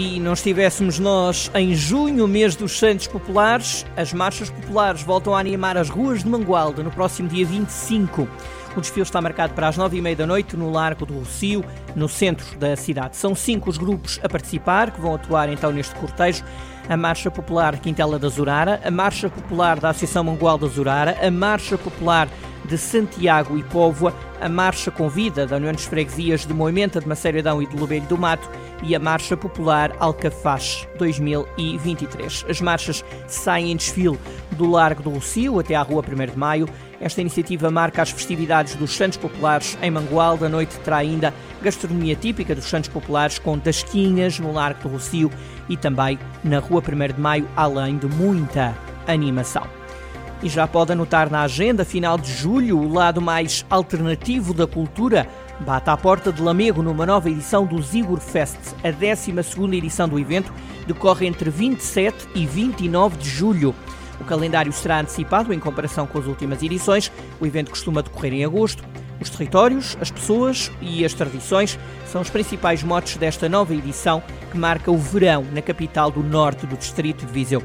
E não estivéssemos nós em junho, mês dos Santos Populares, as marchas populares voltam a animar as ruas de Mangualde no próximo dia 25. O desfile está marcado para as nove e meia da noite no Largo do Rocio, no centro da cidade. São cinco os grupos a participar, que vão atuar então neste cortejo. A Marcha Popular Quintela da Zurara, a Marcha Popular da Associação Mangual da Zurara, a Marcha Popular de Santiago e Póvoa, a Marcha Convida da União de Freguesias de Moimenta de Maceiradão e de Lobelho do Mato e a Marcha Popular Alcafaz 2023. As marchas saem em desfile do Largo do Rocio até à Rua 1 de Maio. Esta iniciativa marca as festividades dos Santos Populares em Mangualde. A noite terá ainda gastronomia típica dos Santos Populares com tasquinhas no Largo do Rocio e também na Rua 1 de Maio, além de muita animação. E já pode anotar na agenda, final de julho, o lado mais alternativo da cultura bate à porta de Lamego numa nova edição do Zigor Fest. A 12 edição do evento decorre entre 27 e 29 de julho. O calendário será antecipado em comparação com as últimas edições. O evento costuma decorrer em agosto. Os territórios, as pessoas e as tradições são os principais motes desta nova edição que marca o verão na capital do norte do distrito de Viseu.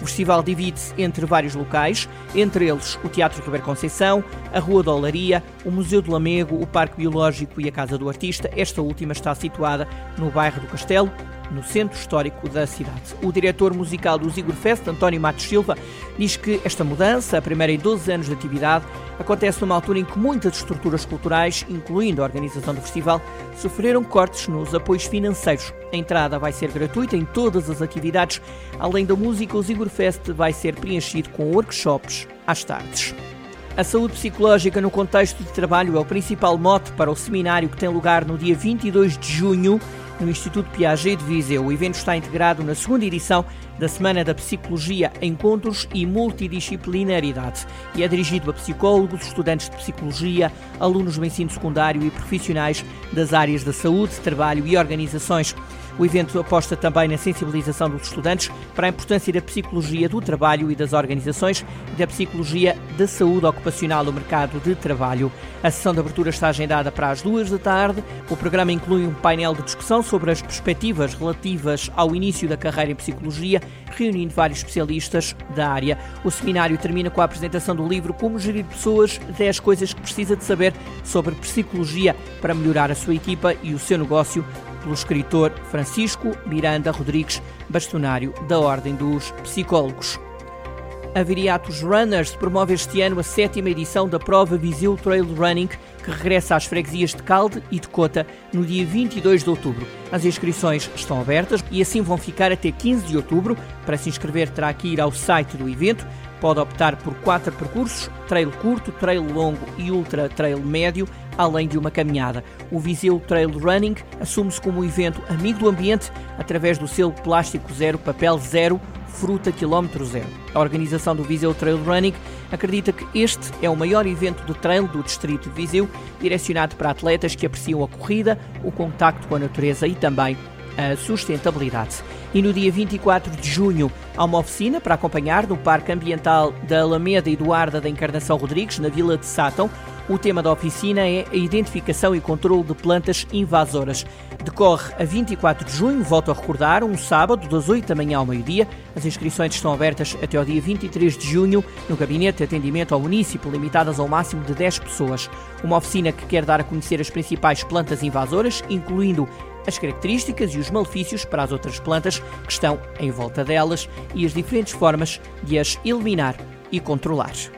O festival divide-se entre vários locais, entre eles o Teatro Ribeiro Conceição, a Rua da Olaria, o Museu do Lamego, o Parque Biológico e a Casa do Artista. Esta última está situada no bairro do Castelo, no centro histórico da cidade. O diretor musical do Zigor Fest, António Matos Silva, diz que esta mudança, a primeira em 12 anos de atividade, acontece numa altura em que muitas estruturas culturais, incluindo a organização do festival, sofreram cortes nos apoios financeiros. A entrada vai ser gratuita em todas as atividades. Além da música, o Zigor Fest vai ser preenchido com workshops às tardes. A saúde psicológica no contexto de trabalho é o principal mote para o seminário que tem lugar no dia 22 de junho no Instituto Piaget de Viseu. O evento está integrado na segunda edição da Semana da Psicologia, Encontros e Multidisciplinaridade e é dirigido a psicólogos, estudantes de psicologia, alunos do ensino secundário e profissionais das áreas da saúde, trabalho e organizações. O evento aposta também na sensibilização dos estudantes para a importância da psicologia do trabalho e das organizações e da psicologia da saúde ocupacional no mercado de trabalho. A sessão de abertura está agendada para as duas da tarde. O programa inclui um painel de discussão sobre as perspectivas relativas ao início da carreira em psicologia, reunindo vários especialistas da área. O seminário termina com a apresentação do livro Como Gerir Pessoas 10 Coisas que Precisa de Saber sobre Psicologia para melhorar a sua equipa e o seu negócio pelo escritor Francisco Miranda Rodrigues, bastonário da Ordem dos Psicólogos. A Viriatos Runners promove este ano a sétima edição da prova Viseu Trail Running, que regressa às freguesias de Calde e de Cota no dia 22 de outubro. As inscrições estão abertas e assim vão ficar até 15 de outubro. Para se inscrever, terá que ir ao site do evento. Pode optar por quatro percursos: trail curto, trail longo e ultra trail médio além de uma caminhada. O Viseu Trail Running assume-se como um evento amigo do ambiente através do selo Plástico Zero, Papel Zero, Fruta Quilómetro Zero. A organização do Viseu Trail Running acredita que este é o maior evento de trail do distrito de Viseu, direcionado para atletas que apreciam a corrida, o contacto com a natureza e também a sustentabilidade. E no dia 24 de junho há uma oficina para acompanhar no Parque Ambiental da Alameda Eduarda da Encarnação Rodrigues, na Vila de Sátão. O tema da oficina é a identificação e controle de plantas invasoras. Decorre a 24 de junho, volto a recordar, um sábado, das 8 da manhã ao meio-dia. As inscrições estão abertas até ao dia 23 de junho no Gabinete de Atendimento ao Município, limitadas ao máximo de 10 pessoas. Uma oficina que quer dar a conhecer as principais plantas invasoras, incluindo as características e os malefícios para as outras plantas que estão em volta delas e as diferentes formas de as eliminar e controlar.